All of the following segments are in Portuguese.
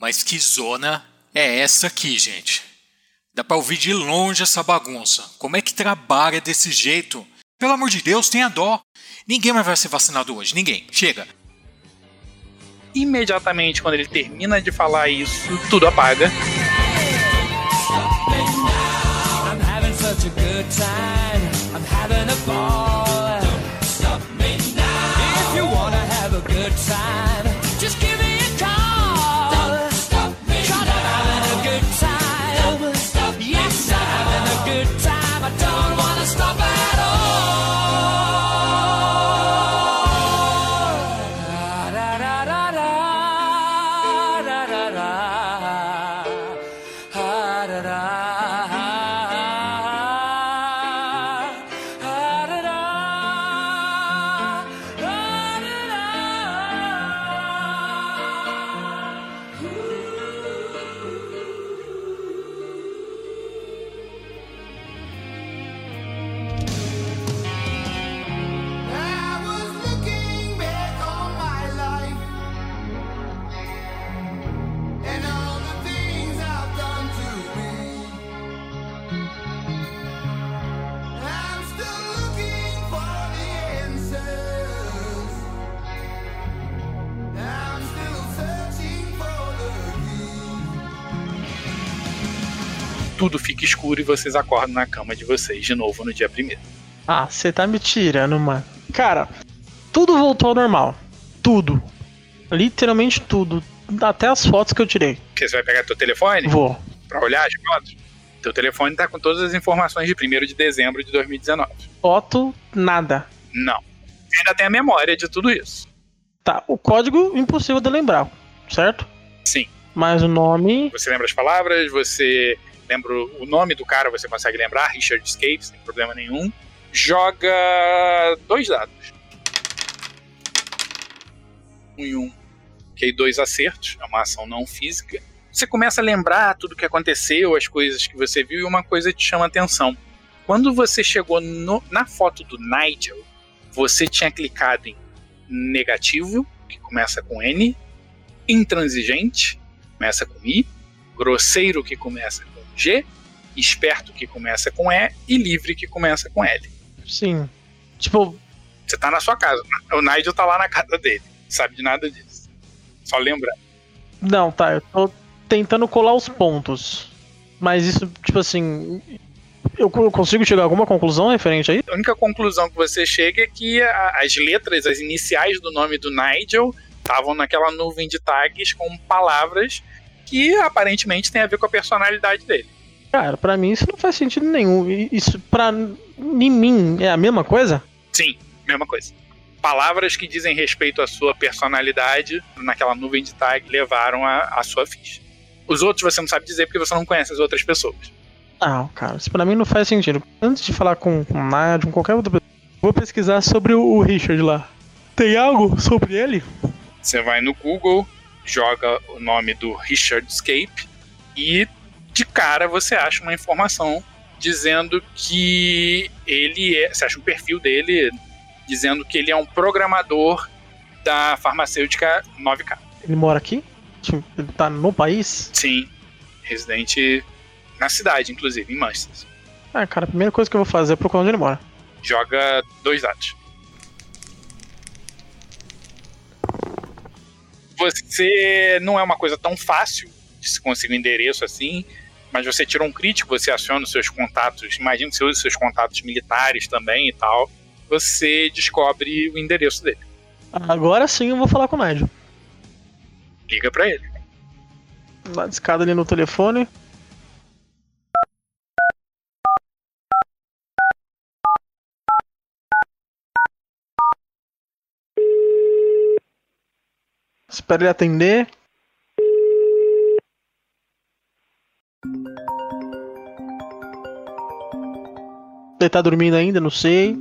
Mas que zona é essa aqui, gente? Dá pra ouvir de longe essa bagunça. Como é que trabalha desse jeito? Pelo amor de Deus, tenha dó. Ninguém mais vai ser vacinado hoje, ninguém. Chega. Imediatamente quando ele termina de falar isso, tudo apaga. I'm having such a good time. I'm having a ball. Tudo fica escuro e vocês acordam na cama de vocês de novo no dia primeiro. Ah, você tá me tirando, mano. Cara, tudo voltou ao normal. Tudo. Literalmente tudo. Até as fotos que eu tirei. Porque você vai pegar teu telefone Vou. pra olhar as fotos. Teu telefone tá com todas as informações de 1 de dezembro de 2019. Foto, nada. Não. Você ainda tem a memória de tudo isso. Tá, o código impossível de lembrar, certo? Sim. Mas o nome. Você lembra as palavras, você lembra o nome do cara, você consegue lembrar, Richard Escape, sem problema nenhum. Joga dois dados. Um e um. Ok, dois acertos, é uma ação não física. Você começa a lembrar tudo o que aconteceu, as coisas que você viu, e uma coisa te chama a atenção. Quando você chegou no- na foto do Nigel, você tinha clicado em negativo, que começa com N, intransigente, começa com I, grosseiro, que começa com G, esperto, que começa com E, e livre, que começa com L. Sim. Tipo, Você tá na sua casa, o Nigel tá lá na casa dele, sabe de nada disso. Só lembrar. não, tá, eu tô tentando colar os pontos. Mas isso, tipo assim. Eu, eu consigo chegar a alguma conclusão referente aí? A única conclusão que você chega é que a- as letras, as iniciais do nome do Nigel estavam naquela nuvem de tags com palavras que aparentemente tem a ver com a personalidade dele. Cara, pra mim isso não faz sentido nenhum. Isso pra em mim é a mesma coisa? Sim, mesma coisa. Palavras que dizem respeito à sua personalidade naquela nuvem de tag levaram a, a sua ficha. Os outros você não sabe dizer porque você não conhece as outras pessoas. Não, cara, isso pra mim não faz sentido. Antes de falar com, com o Nadia, com qualquer outra pessoa, vou pesquisar sobre o, o Richard lá. Tem algo sobre ele? Você vai no Google, joga o nome do Richard Escape e de cara você acha uma informação dizendo que ele é. Você acha um perfil dele dizendo que ele é um programador da farmacêutica 9K. Ele mora aqui? Tipo, Ele tá no país? Sim, residente na cidade, inclusive, em Manchester. Ah, cara, a primeira coisa que eu vou fazer é procurar onde ele mora. Joga dois dados. Você não é uma coisa tão fácil de se conseguir um endereço assim, mas você tira um crítico, você aciona os seus contatos, imagina que você usa os seus contatos militares também e tal, você descobre o endereço dele. Agora sim eu vou falar com o Nigel. Liga pra ele. Dá escada ali no telefone. Espero ele atender. Ele tá dormindo ainda, não sei.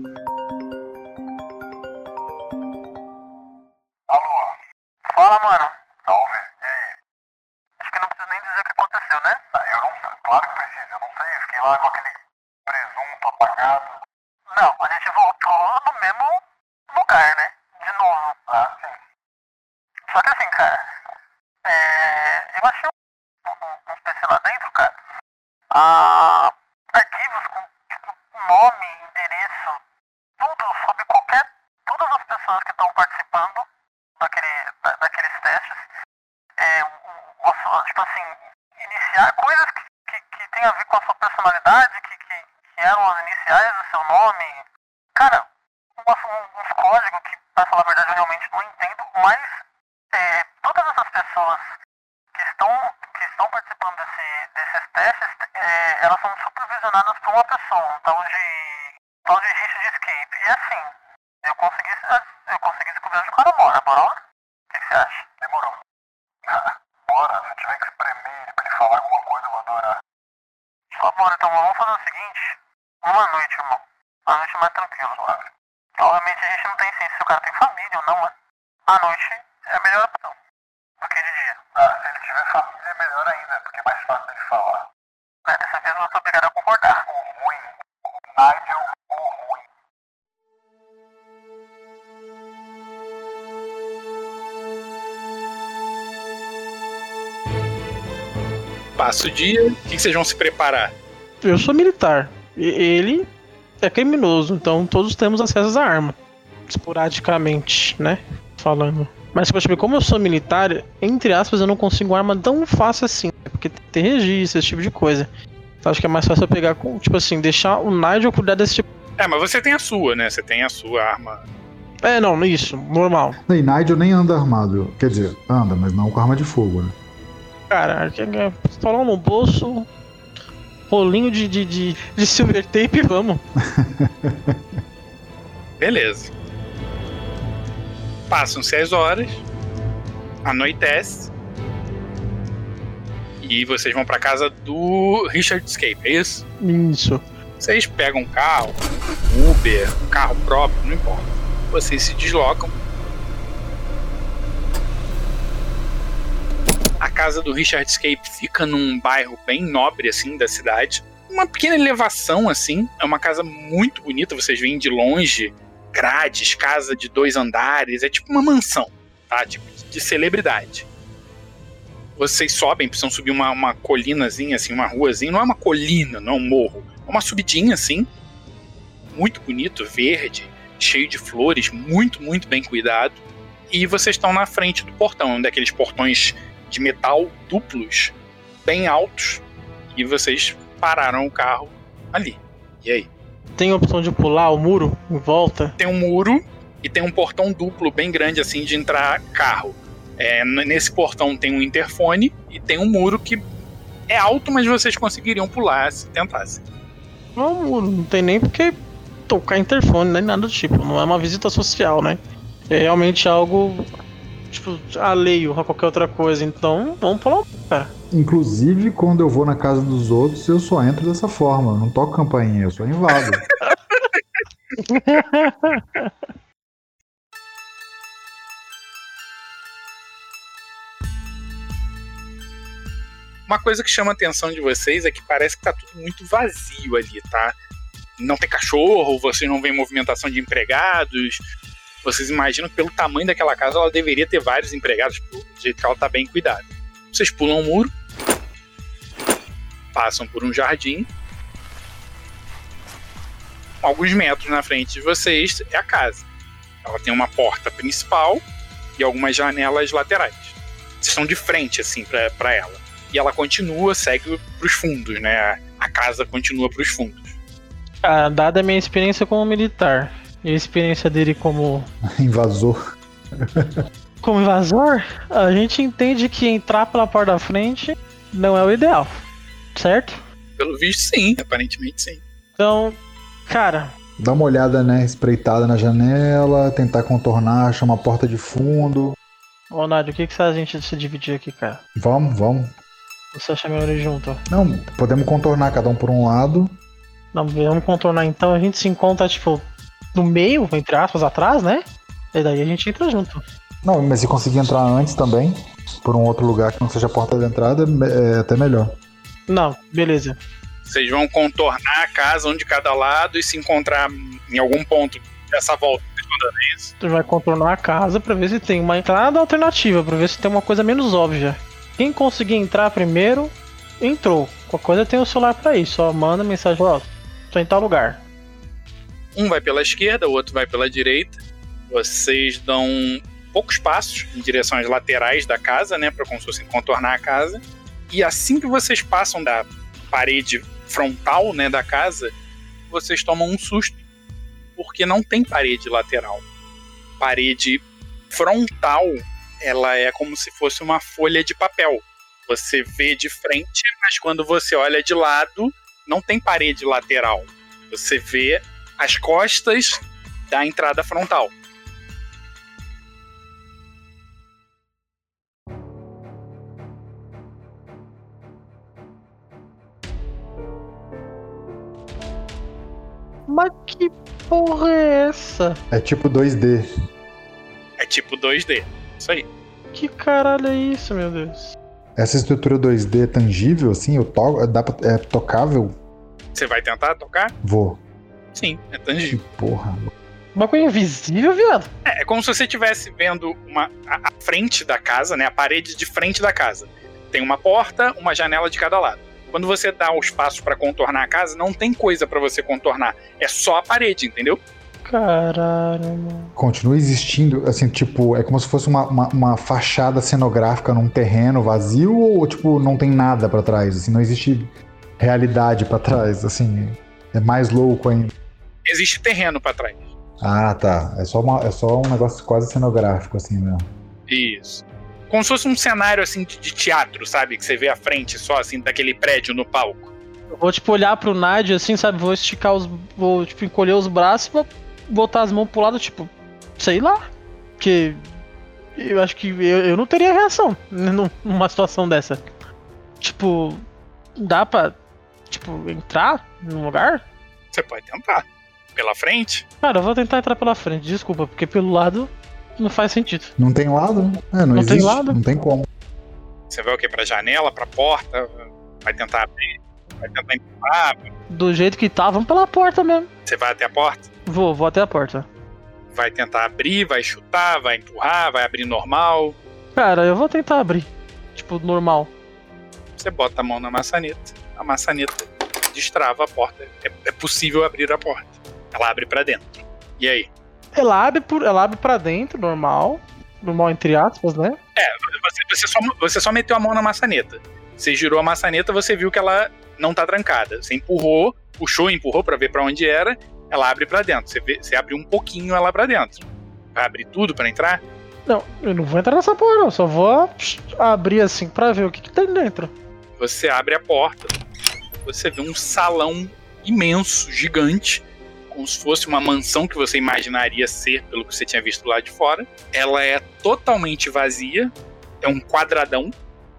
Fala, mano. Salve. E aí? Acho que não preciso nem dizer o que aconteceu, né? Ah, eu não sei. Claro que precisa. Eu não sei. Eu fiquei lá com aquele presunto apagado. Passa o dia, o que que vocês vão se preparar? Eu sou militar. E ele é criminoso, então todos temos acesso à arma. Esporadicamente, né? Falando. Mas, tipo, como eu sou militar, entre aspas, eu não consigo arma tão fácil assim. Porque tem registro, esse tipo de coisa. Então acho que é mais fácil eu pegar com, tipo assim, deixar o Nigel cuidar desse tipo. É, mas você tem a sua, né? Você tem a sua arma. É, não, isso, normal. E Nigel nem anda armado. Quer dizer, anda, mas não com arma de fogo, né? Cara, pistola no bolso, rolinho de, de, de, de silver tape, vamos. Beleza. Passam-se as horas, anoitece. E vocês vão pra casa do Richard Escape, é isso? Isso. Vocês pegam um carro, Uber, um carro próprio, não importa. Vocês se deslocam. Casa do Richard Escape fica num bairro bem nobre, assim, da cidade. Uma pequena elevação, assim. É uma casa muito bonita, vocês veem de longe. Grades, casa de dois andares. É tipo uma mansão, tá? Tipo de celebridade. Vocês sobem, precisam subir uma, uma colinazinha, assim, uma ruazinha. Não é uma colina, não é um morro. É uma subidinha, assim. Muito bonito, verde, cheio de flores, muito, muito bem cuidado. E vocês estão na frente do portão, um daqueles portões de metal duplos, bem altos. E vocês pararam o carro ali. E aí? Tem a opção de pular o muro em volta. Tem um muro e tem um portão duplo bem grande assim de entrar carro. É, nesse portão tem um interfone e tem um muro que é alto, mas vocês conseguiriam pular se tentassem. Não é muro, não tem nem porque tocar interfone, nem nada do tipo. Não é uma visita social, né? É realmente algo, tipo, alheio a qualquer outra coisa. Então, vamos pular cara. Inclusive, quando eu vou na casa dos outros, eu só entro dessa forma. Eu não toco campainha, eu só invado. Uma coisa que chama a atenção de vocês é que parece que tá tudo muito vazio ali, tá? Não tem cachorro, vocês não veem movimentação de empregados. Vocês imaginam que pelo tamanho daquela casa ela deveria ter vários empregados, do jeito que ela tá bem cuidada. Vocês pulam o muro, passam por um jardim. Alguns metros na frente de vocês é a casa. Ela tem uma porta principal e algumas janelas laterais. Vocês estão de frente, assim, pra ela e ela continua, segue pros fundos, né? A casa continua pros fundos. Cara, dada a minha experiência como militar e a experiência dele como, Invasor. como invasor, a gente entende que entrar pela porta da frente não é o ideal, certo? Pelo visto, sim, aparentemente sim. Então, cara, Dá uma olhada, né? Espreitada na janela, tentar contornar, achar uma porta de fundo. ô Nádio, o que, que você acha a gente se dividir aqui, cara? Vamos, vamos. Você acha melhor ir junto? Não, podemos contornar cada um por um lado. Não, vamos contornar então, a gente se encontra, tipo, no meio, entre aspas, atrás, né? E daí a gente entra junto. Não, mas se conseguir entrar antes também, por um outro lugar que não seja a porta de entrada, é até melhor. Não, beleza. Vocês vão contornar a casa, um de cada lado, e se encontrar em algum ponto dessa volta. Tu vai contornar a casa pra ver se tem uma entrada alternativa, pra ver se tem uma coisa menos óbvia. Quem conseguir entrar primeiro, entrou. Qualquer coisa tem o celular pra isso. Só manda mensagem, ó, tô em tal lugar. Um vai pela esquerda, o outro vai pela direita. Vocês dão poucos passos em direção às laterais da casa, né, para como se fossem contornar a casa. E assim que vocês passam da parede frontal, né, da casa, vocês tomam um susto, porque não tem parede lateral. Parede frontal, ela é como se fosse uma folha de papel. Você vê de frente, mas quando você olha de lado, não tem parede lateral. Você vê as costas da entrada frontal. Mas que porra é essa? É tipo 2D. É tipo 2D. Isso aí. Que caralho é isso, meu Deus? Essa estrutura 2D é tangível, assim? Eu to... dá pra... É tocável? Você vai tentar tocar? Vou. Sim, é Que tangível. porra. Uma coisa invisível, viado? É, é como se você estivesse vendo uma, a, a frente da casa, né? A parede de frente da casa. Tem uma porta, uma janela de cada lado. Quando você dá os passos pra contornar a casa, não tem coisa pra você contornar. É só a parede, entendeu? Caralho, mano. Continua existindo, assim, tipo, é como se fosse uma, uma, uma fachada cenográfica num terreno vazio ou, tipo, não tem nada pra trás, assim, não existe realidade pra trás, assim, é mais louco ainda. Existe terreno pra trás. Ah, tá, é só, uma, é só um negócio quase cenográfico, assim, mesmo. Isso. Como se fosse um cenário assim de, de teatro, sabe? Que você vê a frente só assim daquele prédio no palco. Eu vou, tipo, olhar pro Nadia assim, sabe? Vou esticar os. Vou, tipo, encolher os braços e vou botar as mãos pro lado, tipo, sei lá. Porque. Eu acho que eu, eu não teria reação num- numa situação dessa. Tipo, dá pra, tipo, entrar num lugar? Você pode tentar. Pela frente? Cara, eu vou tentar entrar pela frente, desculpa, porque pelo lado não faz sentido. Não tem lado? É, não, Não tem existe, lado? não tem como. Você vai o quê? Pra janela, pra porta? Vai tentar abrir? Vai tentar empurrar? Do jeito que tá, vamos pela porta mesmo. Você vai até a porta? Vou, vou até a porta. Vai tentar abrir, vai chutar, vai empurrar, vai abrir normal. Cara, eu vou tentar abrir. Tipo, normal. Você bota a mão na maçaneta. A maçaneta destrava a porta. É, é possível abrir a porta. Ela abre pra dentro. E aí? Ela abre, por, ela abre pra dentro, normal. Normal entre aspas, né? Você, você só, você só meteu a mão na maçaneta. Você girou a maçaneta, você viu que ela não tá trancada. Você empurrou, puxou, empurrou pra ver pra onde era. Ela abre pra dentro. Você, vê- você abre um pouquinho ela pra dentro. Vai abrir tudo pra entrar? Não, eu não vou entrar nessa porra, não. Só vou abrir assim pra ver o que, que tem dentro. Você abre a porta. Você vê um salão imenso, gigante, como se fosse uma mansão que você imaginaria ser pelo que você tinha visto lá de fora. Ela é totalmente vazia, é um quadradão,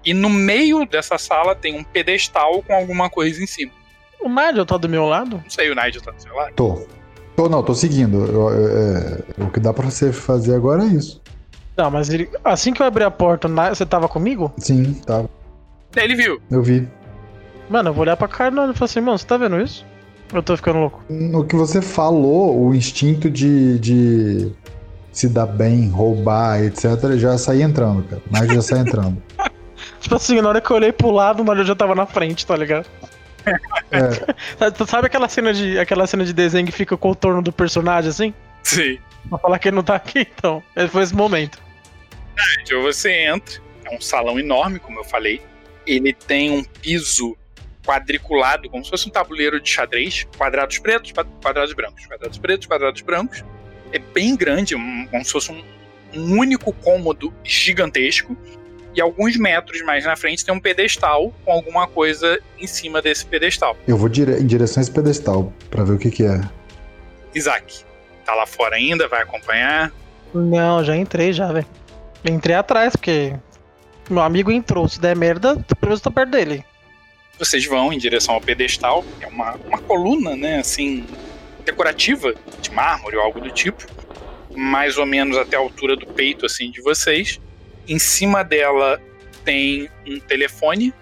e no meio dessa sala tem um pedestal com alguma coisa em cima. O Nigel tá do meu lado? Não sei, o Nigel tá do seu lado. Tô. Tô, não, tô seguindo. Eu- eu- é, o que dá pra você fazer agora é isso. Não, mas ele. Assim que eu abri a porta, você tava comigo? Sim, tá. Daí ele viu. Eu vi. Mano, eu vou olhar pra cara e falar assim, mano, você tá vendo isso? Eu tô ficando louco. No que você falou, o instinto de, de se dar bem, roubar, etc., já saía entrando, cara. Mas já sai entrando. Tipo assim, na hora que eu olhei pro lado, o Nigel já tava na frente, tá ligado? É, sabe aquela cena de aquela cena de desenho que fica o contorno do personagem assim? Sim. Pra falar que ele não tá aqui, então. Esse foi esse momento. Então você entra. É um salão enorme, como eu falei. Ele tem um piso quadriculado, como se fosse um tabuleiro de xadrez. Quadrados pretos, qua- quadrados brancos. Quadrados pretos, quadrados brancos. É bem grande, um- como se fosse um, um único cômodo gigantesco. E alguns metros mais na frente tem um pedestal com alguma coisa em cima desse pedestal. eu vou dire- em direção a esse pedestal pra ver o que que é. Isaac, tá lá fora ainda, vai acompanhar. Não, já entrei já, velho. Entrei atrás, porque meu amigo entrou. Se der merda, pelo menos eu tô perto dele. Vocês vão em direção ao pedestal, é uma, uma coluna, né, assim, decorativa, de mármore ou algo do tipo, mais ou menos até a altura do peito, assim, de vocês. Em cima dela tem um telefone,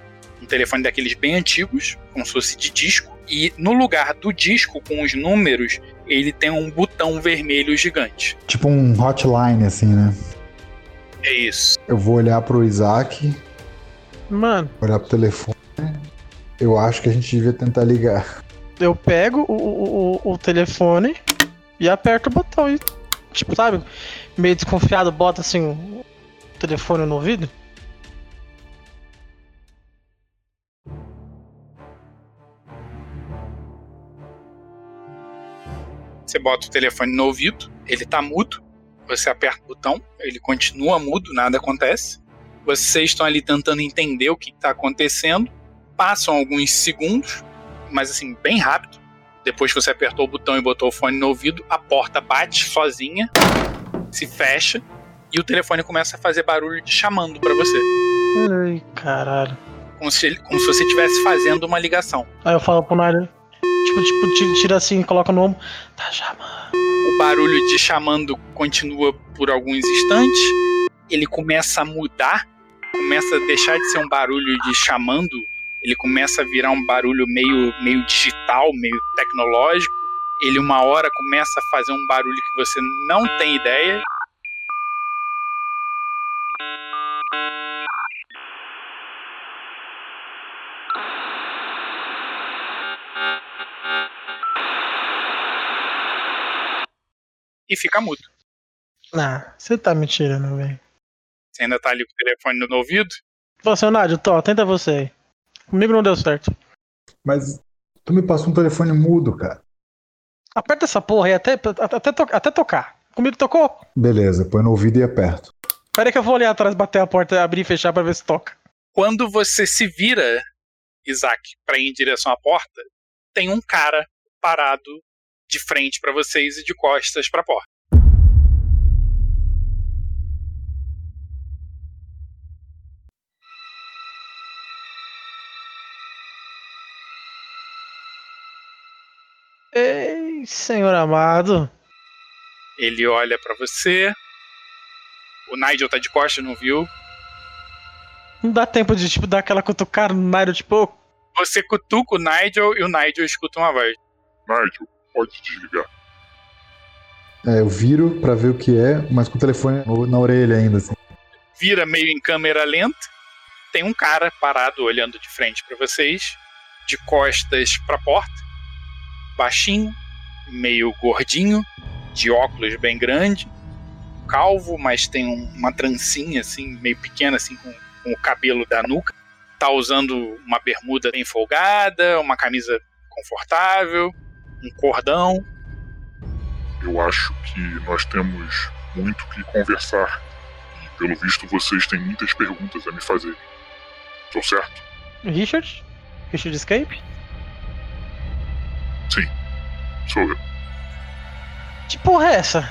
um telefone daqueles bem antigos, como se fosse de disco, e no lugar do disco com os números, ele tem um botão vermelho gigante. Tipo um hotline, assim, né? É isso. Eu vou olhar pro Isaac Mano, Olhar pro telefone. Eu acho que a gente devia tentar ligar. eu pego o, o, o, o telefone e aperto o botão e. Tipo, sabe? Meio desconfiado, bota assim o telefone no ouvido. Você bota o telefone no ouvido, ele tá mudo, você aperta o botão, ele continua mudo, nada acontece. Vocês estão ali tentando entender o que está acontecendo. Passam alguns segundos, mas assim, bem rápido. Depois que você apertou o botão e botou o fone no ouvido, a porta bate sozinha, se fecha e o telefone começa a fazer barulho de chamando para você. Ai, caralho. Como se, como se você estivesse fazendo uma ligação. Aí eu falo pro Nário. Tipo, tipo, tira, tira assim, coloca no ombro. Tá chamando. O barulho de chamando continua por alguns instantes. Ele começa a mudar, começa a deixar de ser um barulho de chamando, ele começa a virar um barulho meio, meio digital, meio tecnológico. Ele uma hora começa a fazer um barulho que você não tem ideia. E fica mudo. Ah, você tá me tirando, velho. Você ainda tá ali com o telefone no ouvido. Nádio, tô, tenta você aí. Comigo não deu certo. Mas tu me passou um telefone mudo, cara. Aperta essa porra aí até, até, to- até tocar. Comigo tocou? Beleza, põe no ouvido e aperto. Pera aí que eu vou olhar atrás, bater a porta, abrir e fechar pra ver se toca. Quando você se vira, Isaac, pra ir em direção à porta, tem um cara parado de frente pra vocês e de costas pra porta. Ei, senhor amado. Ele olha pra você. O Nigel tá de costas, não viu? Não dá tempo de, tipo, dar aquela cutucada no Nário, tipo, Você cutuca o Nigel e o Nigel escuta uma voz. Nigel, pode desligar. É, eu viro pra ver o que é, mas com o telefone na orelha ainda, assim. Vira meio em câmera lenta. Tem um cara parado olhando de frente pra vocês, de costas pra porta. Baixinho, meio gordinho, de óculos bem grande, calvo, mas tem um- uma trancinha assim, meio pequena assim com, com o cabelo da nuca. Tá usando uma bermuda bem folgada, uma camisa confortável, um cordão. Eu acho que nós temos muito que conversar. E pelo visto vocês têm muitas perguntas a me fazer. Tô certo? Richard? Richard Escape? Sou eu. Que porra é essa?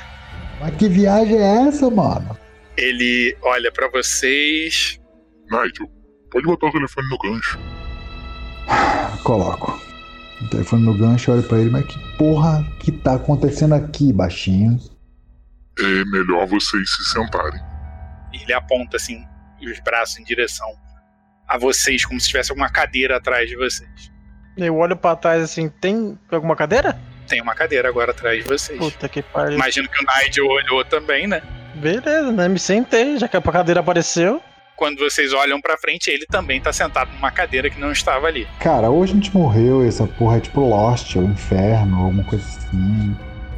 Mas que viagem é essa, mano? Ele olha pra vocês, Nigel, pode botar o telefone no gancho. Coloco. O telefone no gancho, olho pra ele, mas que porra que tá acontecendo aqui, baixinho? É melhor vocês se sentarem. ele aponta assim os braços em direção a vocês, como se tivesse alguma cadeira atrás de vocês. Eu olho pra trás assim, tem alguma cadeira? Tem uma cadeira agora atrás de vocês. Puta que pariu. Imagino que o Nigel olhou também, né? Beleza, né? Me sentei, já que a cadeira apareceu. Quando vocês olham pra frente, ele também tá sentado numa cadeira que não estava ali. Cara, hoje a gente morreu, essa porra é tipo Lost, ou Inferno, alguma coisa assim.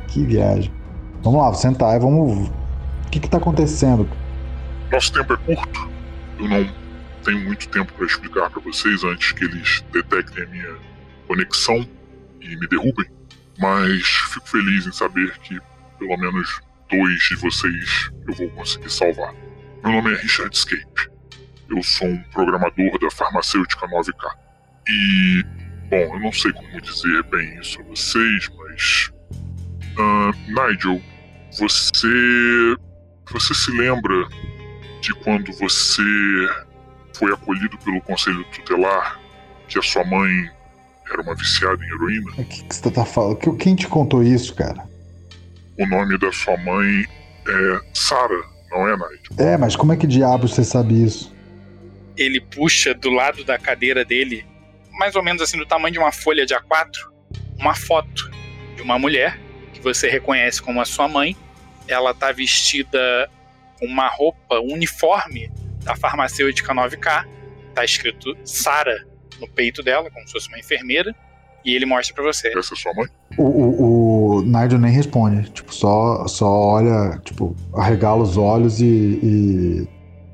Que viagem. Vamos lá, vou sentar e vamos. O que que tá acontecendo? Nosso tempo é curto. Eu não tenho muito tempo para explicar para vocês antes que eles detectem a minha conexão e me derrubem. Mas fico feliz em saber que pelo menos dois de vocês eu vou conseguir salvar. Meu nome é Richard Scape. Eu sou um programador da farmacêutica 9K. E, bom, eu não sei como dizer bem isso a vocês, mas. ah, Nigel, você. Você se lembra de quando você foi acolhido pelo conselho tutelar que a sua mãe era uma viciada em heroína? O que, que você tá falando? Que- Quem te contou isso, cara? O nome da sua mãe é Sarah, não é, Nigel? É, mas como é que diabos você sabe isso? Ele puxa do lado da cadeira dele, mais ou menos assim do tamanho de uma folha de A4, uma foto de uma mulher que você reconhece como a sua mãe. Ela tá vestida com uma roupa, um uniforme da farmacêutica 9K, tá escrito Sara no peito dela, como se fosse uma enfermeira, e ele mostra pra você. Essa é sua mãe? O, o, o Nigel nem responde. Tipo, só, só olha, tipo, arregala os olhos e, e-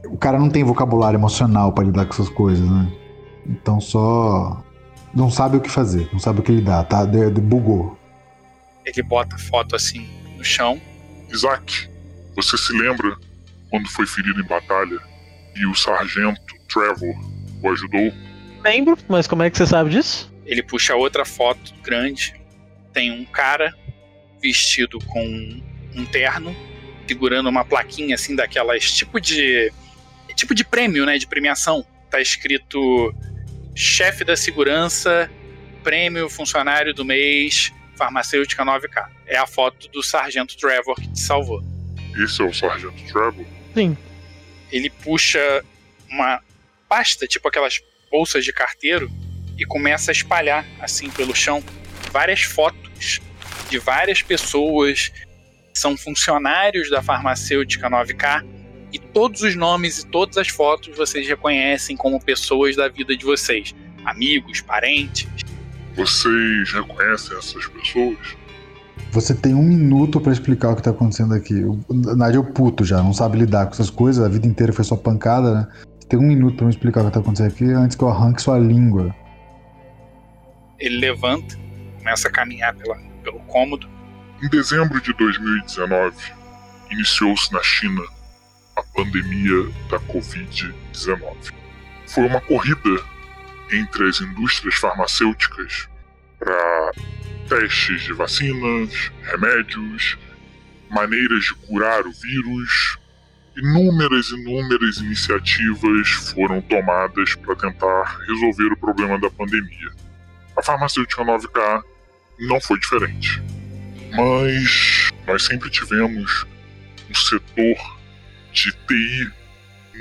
O cara não tem vocabulário emocional pra lidar com essas coisas, né? Então só. Não sabe o que fazer, não sabe o que lidar, tá? De, de- bugou. Ele bota a foto assim no chão. Isaac, você se lembra quando foi ferido em batalha e o sargento Trevor o ajudou? Lembro, mas como é que você sabe disso? Ele puxa outra foto grande. Tem um cara vestido com um terno, segurando uma plaquinha assim daquelas tipo de tipo de prêmio, né, de premiação. Tá escrito chefe da segurança, prêmio funcionário do mês, farmacêutica 9K. É a foto do sargento Trevor que te salvou. Esse é o sargento Trevor? Sim. ele puxa uma pasta, tipo aquelas bolsas de carteiro, e começa a espalhar assim pelo chão várias fotos de várias pessoas que são funcionários da farmacêutica 9K e todos os nomes e todas as fotos vocês reconhecem como pessoas da vida de vocês, amigos, parentes. Vocês reconhecem essas pessoas? Você tem um minuto pra explicar o que tá acontecendo aqui. O Nigel é puto já, não sabe lidar com essas coisas, a vida inteira foi só pancada, né? Tem um minuto pra me explicar o que tá acontecendo aqui antes que eu arranque sua língua. Ele levanta, começa a caminhar pela, pelo cômodo. Em dezembro de 2019, iniciou-se na China a pandemia da Covid-19. Foi uma corrida entre as indústrias farmacêuticas para testes de vacinas, remédios, maneiras de curar o vírus. Inúmeras, inúmeras iniciativas foram tomadas para tentar resolver o problema da pandemia. A farmacêutica 9K não foi diferente. Mas nós sempre tivemos um setor de TI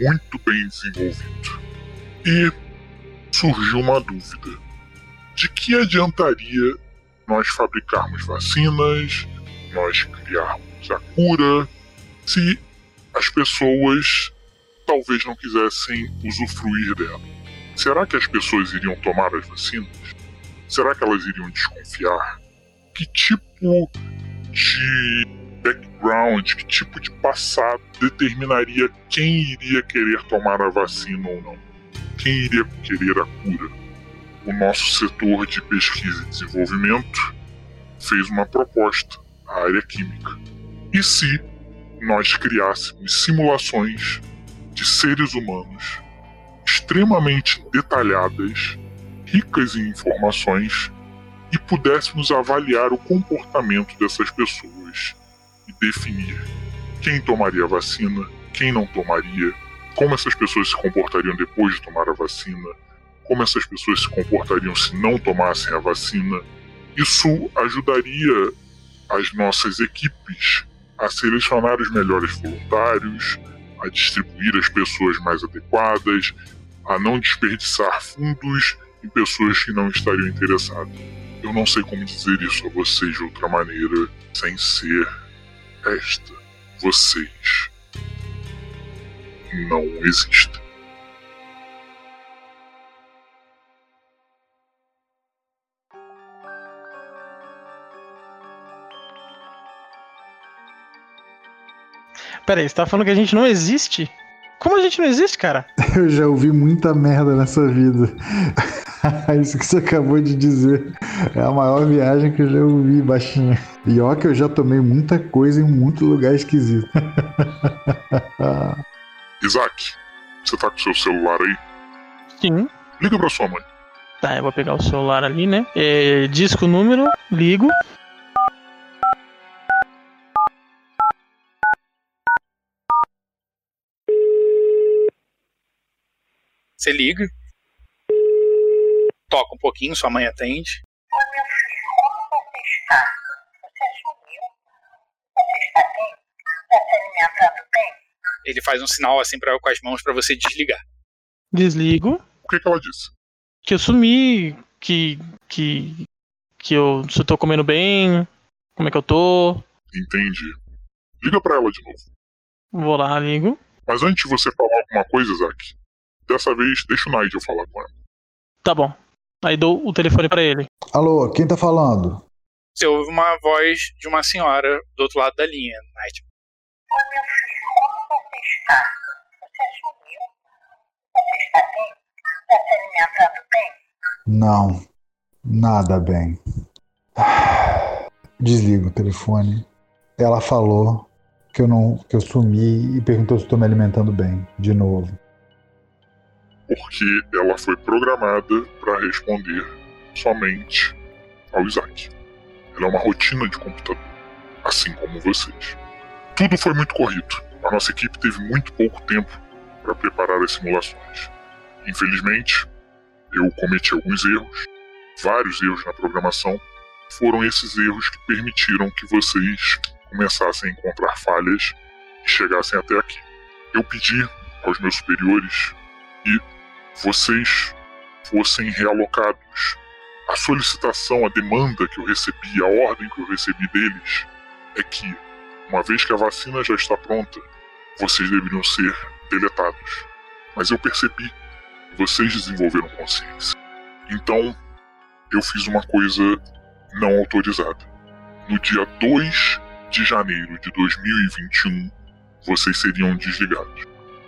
muito bem desenvolvido. E surgiu uma dúvida: de que adiantaria nós fabricarmos vacinas, nós criarmos a cura, se as pessoas talvez não quisessem usufruir dela? Será que as pessoas iriam tomar as vacinas? Será que elas iriam desconfiar? Que tipo de background, que tipo de passado determinaria quem iria querer tomar a vacina ou não? Quem iria querer a cura? O nosso setor de pesquisa e desenvolvimento fez uma proposta à área química. E se nós criássemos simulações de seres humanos extremamente detalhadas, ricas em informações e pudéssemos avaliar o comportamento dessas pessoas e definir quem tomaria a vacina, quem não tomaria, como essas pessoas se comportariam depois de tomar a vacina, como essas pessoas se comportariam se não tomassem a vacina. Isso ajudaria as nossas equipes a selecionar os melhores voluntários, a distribuir as pessoas mais adequadas, a não desperdiçar fundos em pessoas que não estariam interessadas. Eu não sei como dizer isso a vocês de outra maneira sem ser esta. Vocês não existem. Pera aí, você tá falando que a gente não existe? Como a gente não existe, cara? Eu já ouvi muita merda nessa vida. Isso que você acabou de dizer é a maior viagem que eu já ouvi, baixinho. E ó que eu já tomei muita coisa em muito lugar esquisito. Isaac, você tá com seu celular aí? Sim. Liga pra sua mãe. Tá, eu vou pegar o celular ali, né? É, disco número, ligo. Você liga, toca um pouquinho, sua mãe atende. Oi, meu filho, como você está? Você sumiu? Você está bem? Está se alimentando bem? Ele faz um sinal assim pra, com as mãos pra você desligar. Desligo. O que, que ela disse? Que eu sumi, que. que. que eu. se eu tô comendo bem, como é que eu tô. Entendi. Liga pra ela de novo. Vou lá, ligo. Mas antes de você falar alguma coisa, Isaac, Dessa vez, deixa o Nigel falar com ela. Tá bom. Aí dou o telefone pra ele. Alô, quem tá falando? Você ouve uma voz de uma senhora do outro lado da linha, Nigel. Oi, meu filho, como você está? Você sumiu? Você está bem? Está se alimentando bem? Não, nada bem. Desliga o telefone. Ela falou que eu não, que eu sumi e perguntou se estou me alimentando bem, de novo. Porque ela foi programada para responder somente ao Isaac. Ela é uma rotina de computador, assim como vocês. Tudo foi muito corrido. A nossa equipe teve muito pouco tempo para preparar as simulações. Infelizmente, eu cometi alguns erros, vários erros na programação. Foram esses erros que permitiram que vocês começassem a encontrar falhas e chegassem até aqui. Eu pedi aos meus superiores que vocês fossem realocados. A solicitação, a demanda que eu recebi, a ordem que eu recebi deles é que, uma vez que a vacina já está pronta, vocês deveriam ser deletados. Mas eu percebi que vocês desenvolveram consciência. Então, eu fiz uma coisa não autorizada. No dia 2 de janeiro de 2021, vocês seriam desligados.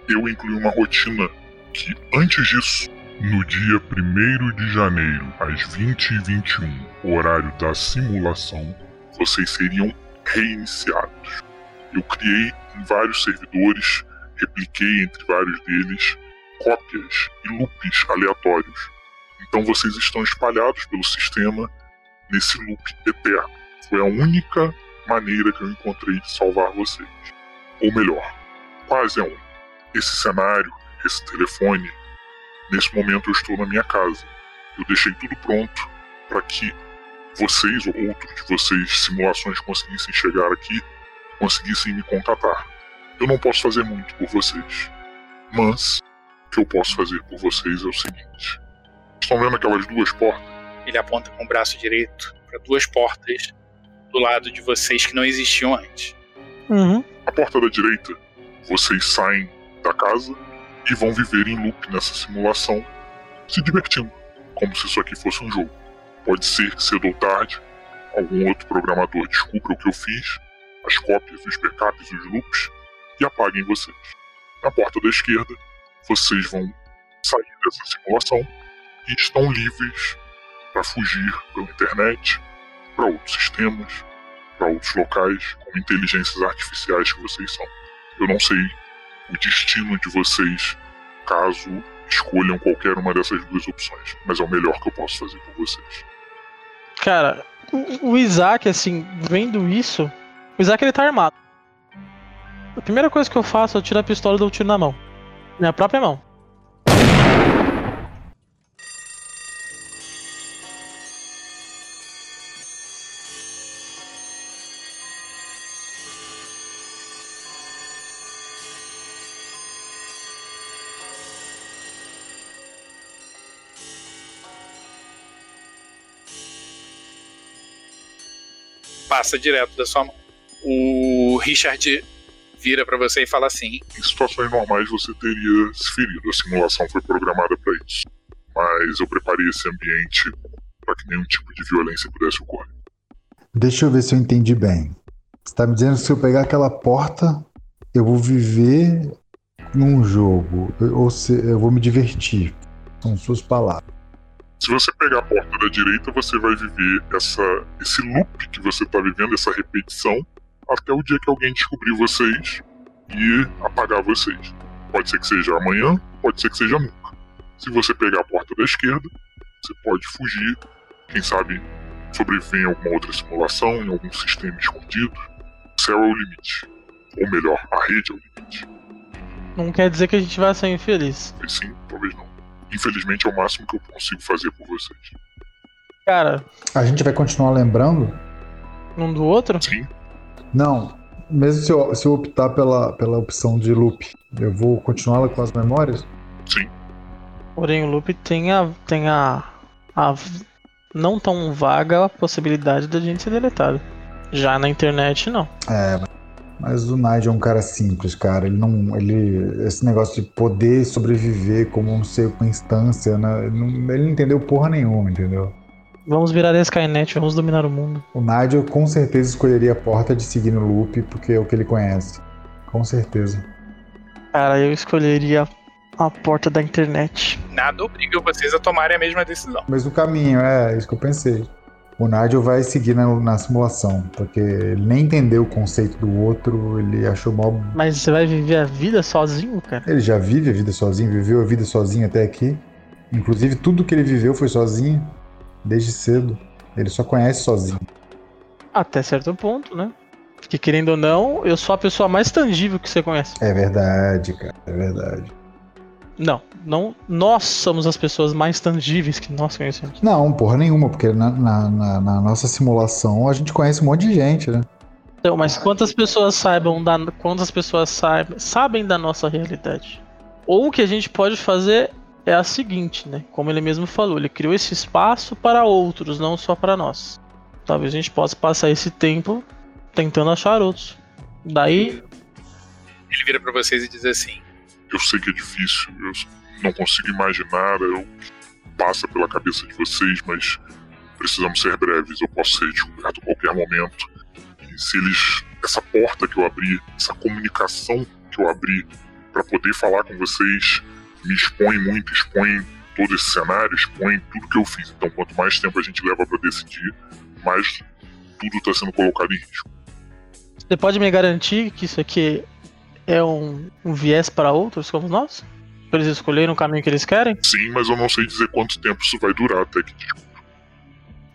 Eu incluí uma rotina que, antes disso, no dia 1 de janeiro, às 20h21, horário da simulação, vocês seriam reiniciados. Eu criei em vários servidores, repliquei entre vários deles cópias e loops aleatórios. Então vocês estão espalhados pelo sistema nesse loop eterno. Foi a única maneira que eu encontrei de salvar vocês. Ou melhor, quase a única. Esse cenário, esse telefone, nesse momento eu estou na minha casa. Eu deixei tudo pronto para que vocês ou outros de vocês, simulações, conseguissem chegar aqui, conseguissem me contatar. Eu não posso fazer muito por vocês, mas o que eu posso fazer por vocês é o seguinte: estão vendo aquelas duas portas? Ele aponta com o braço direito para duas portas do lado de vocês que não existiam antes. Uhum. A porta da direita, vocês saem da casa e vão viver em loop nessa simulação, se divertindo, como se isso aqui fosse um jogo. Pode ser que cedo ou tarde, algum outro programador descubra o que eu fiz, as cópias, os backups, os loops, e apaguem vocês. Na porta da esquerda, vocês vão sair dessa simulação e estão livres para fugir pela internet, para outros sistemas, para outros locais, como inteligências artificiais que vocês são. Eu não sei o destino de vocês caso escolham qualquer uma dessas duas opções, mas é o melhor que eu posso fazer por vocês. Cara, o, Isaac, assim, vendo isso, o Isaac ele tá armado. A primeira coisa que eu faço é tiro a pistola e dou um tiro na mão. Minha própria mão. Passa direto da sua mão. O Richard vira para você e fala assim: Em situações normais você teria se ferido, a simulação foi programada para isso. Mas eu preparei esse ambiente para que nenhum tipo de violência pudesse ocorrer. Deixa eu ver se eu entendi bem. Você tá me dizendo que se eu pegar aquela porta, eu vou viver num jogo, ou se eu vou me divertir. São suas palavras. Se você pegar a porta da direita, você vai viver essa, esse loop que você está vivendo, essa repetição, até o dia que alguém descobrir vocês e apagar vocês. Pode ser que seja amanhã, pode ser que seja nunca. Se você pegar a porta da esquerda, você pode fugir, quem sabe sobreviver em alguma outra simulação, em algum sistema escondido. O céu é o limite. Ou melhor, a rede é o limite. Não quer dizer que a gente vai ser infeliz. Sim, talvez não. Infelizmente é o máximo que eu consigo fazer por vocês. Cara, A gente vai continuar lembrando? um do outro? Sim, Não. Mesmo se eu, se eu optar pela, pela opção de loop, eu vou continuar com as memórias? sim. Porém, o loop tem a. tem a. a não tão vaga a possibilidade da gente ser deletado. Já na internet, não. É, Mas o Nigel é um cara simples, cara. Ele não. Ele. Esse negócio de poder sobreviver como um ser com instância, né? Ele não, ele não entendeu porra nenhuma, entendeu? Vamos virar a Skynet, vamos dominar o mundo. O Nigel com certeza escolheria a porta de seguir no loop, porque é o que ele conhece. Com certeza. Cara, eu escolheria a porta da internet. Nada obriga vocês a tomarem a mesma decisão. Mas no caminho, é isso que eu pensei. O Nigel vai seguir na, na simulação, porque ele nem entendeu o conceito do outro, ele achou mal. Mas você vai viver a vida sozinho, cara? Ele já vive a vida sozinho, viveu a vida sozinho até aqui. Inclusive, tudo que ele viveu foi sozinho, desde cedo. Ele só conhece sozinho. Até certo ponto, né? Porque querendo ou não, eu sou a pessoa mais tangível que você conhece. É verdade, cara, é verdade. Não, não. Nós somos as pessoas mais tangíveis que nós conhecemos. Não, porra nenhuma, porque na, na- na- na nossa simulação a gente conhece um monte de gente, né? Então, mas quantas pessoas saibam da, quantas pessoas saibam, sabem da nossa realidade? Ou o que a gente pode fazer é a seguinte, né? Como ele mesmo falou, ele criou esse espaço para outros, não só para nós. Talvez a gente possa passar esse tempo tentando achar outros. Daí, Ele vira pra vocês e diz assim: Eu sei que é difícil, eu não consigo imaginar o que passa pela cabeça de vocês, mas precisamos ser breves. Eu posso ser descoberto a qualquer momento. E se eles. Essa porta que eu abri, essa comunicação que eu abri para poder falar com vocês, me expõe muito, expõe todo esse cenário, expõe tudo que eu fiz. Então, quanto mais tempo a gente leva para decidir, mais tudo está sendo colocado em risco. você pode me garantir que isso aqui é um, um viés para outros como nós? Pra eles escolherem o caminho que eles querem? Sim, mas eu não sei dizer quanto tempo isso vai durar até que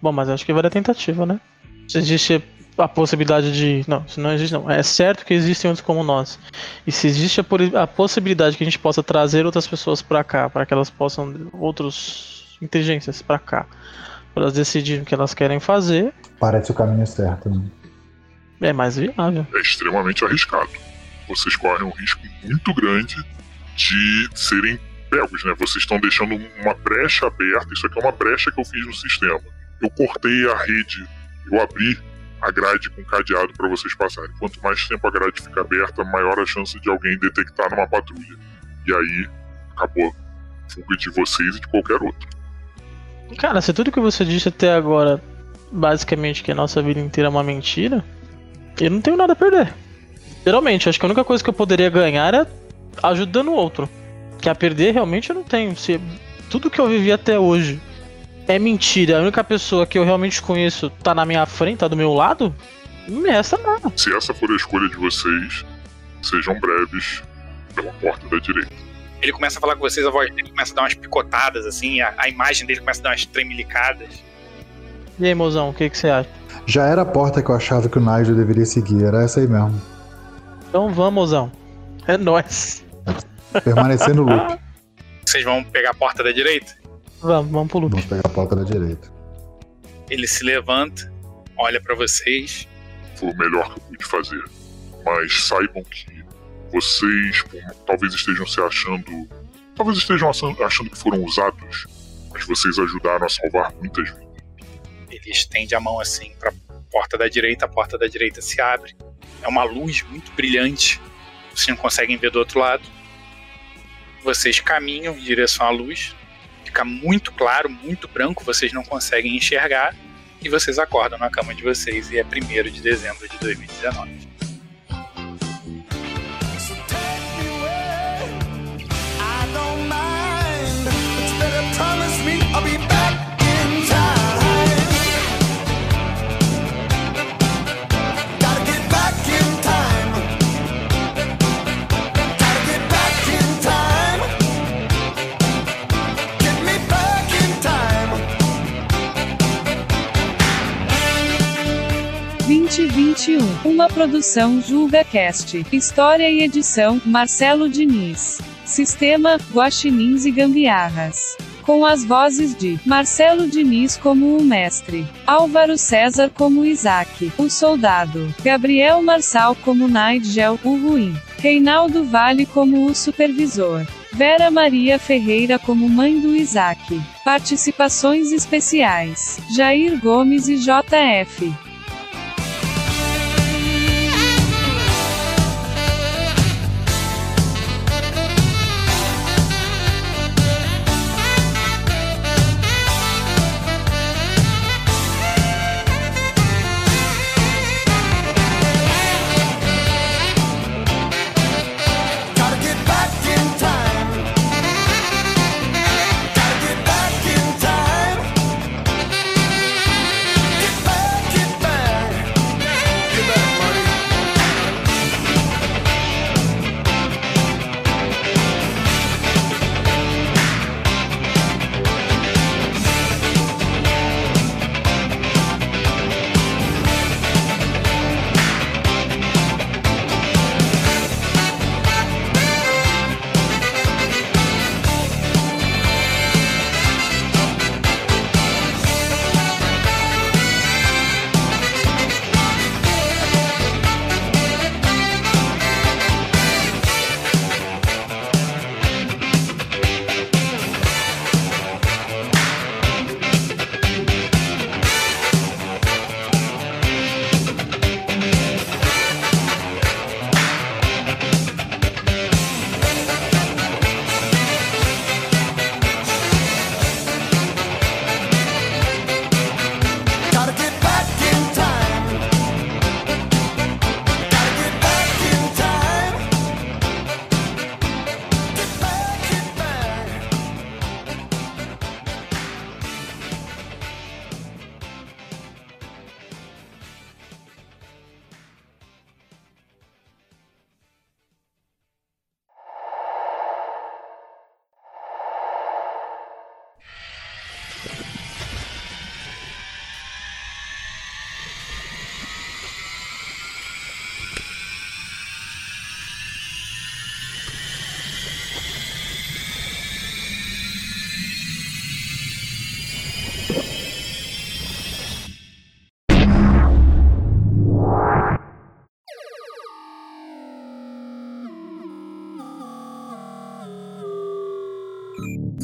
Bom, mas acho que vai dar tentativa, né? Se existe a possibilidade de. Não, isso não existe, não. É certo que existem outros como nós. E se existe a, a possibilidade que a gente possa trazer outras pessoas pra cá, para que elas possam. outros inteligências pra cá, para elas decidirem o que elas querem fazer, Parece o caminho certo, né? é mais viável. é extremamente arriscado. Vocês correm um risco muito grande de serem pegos, né? Vocês estão deixando uma brecha aberta. Isso aqui é uma brecha que eu fiz no sistema. Eu cortei a rede, eu abri a grade com cadeado para vocês passarem. Quanto mais tempo a grade fica aberta, maior a chance de alguém detectar numa patrulha. E aí acabou fuga de vocês e de qualquer outro. Cara, se tudo que você disse até agora, basicamente que a nossa vida inteira é uma mentira, eu não tenho nada a perder. Geralmente, acho que a única coisa que eu poderia ganhar é ajudando o outro. Que a perder realmente eu não tenho. Se tudo que eu vivi até hoje é mentira, a única pessoa que eu realmente conheço tá na minha frente, tá do meu lado, não me resta nada. Se essa for a escolha de vocês, sejam breves pela porta da direita. Ele começa a falar com vocês, a voz dele começa a dar umas picotadas, assim, a, a imagem dele começa a dar umas tremelicadas. E aí, mozão, o que, que você acha? Já era a porta que eu achava que o Nigel deveria seguir, era essa aí mesmo. Então vamos, mozão. É nóis. Permanecer no loop. Vocês vão pegar a porta da direita? Vamos, vamos pro loop. Vamos pegar a porta da direita. Ele se levanta, olha pra vocês. foi o melhor que eu pude fazer. Mas saibam que vocês talvez estejam se achando. Talvez estejam achando, achando que foram usados, mas vocês ajudaram a salvar muitas vidas. Ele estende a mão assim pra porta da direita, a porta da direita se abre. É uma luz muito brilhante. Vocês não conseguem ver do outro lado. Vocês caminham em direção à luz. Fica muito claro, muito branco, vocês não conseguem enxergar. E vocês acordam na cama de vocês e é 1 de dezembro de 2019. 2021, uma produção Julga Cast. História e edição, Marcelo Diniz. Sistema, Guaxinins e Gambiarras. Com as vozes de Marcelo Diniz como o mestre, Álvaro César como Isaac, o soldado, Gabriel Marçal como Nigel, o ruim, Reinaldo Vale como o supervisor, Vera Maria Ferreira como mãe do Isaac. Participações especiais: Jair Gomes e JF.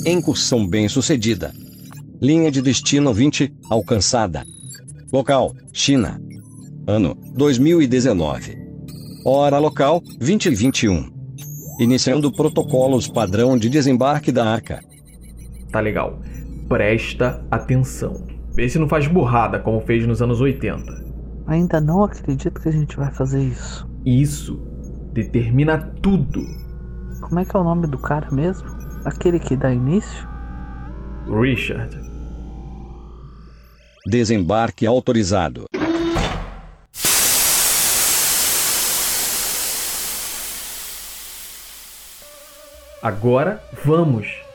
Incursão bem sucedida. Linha de destino 20 alcançada. Local: China. Ano: 2019. Hora local: 2021. Iniciando protocolos padrão de desembarque da arca. Tá legal. Presta atenção. Vê se não faz burrada como fez nos anos 80. Ainda não acredito que a gente vai fazer isso. Isso determina tudo. Como é que é o nome do cara mesmo? Aquele que dá início? Richard. Desembarque autorizado. Agora vamos.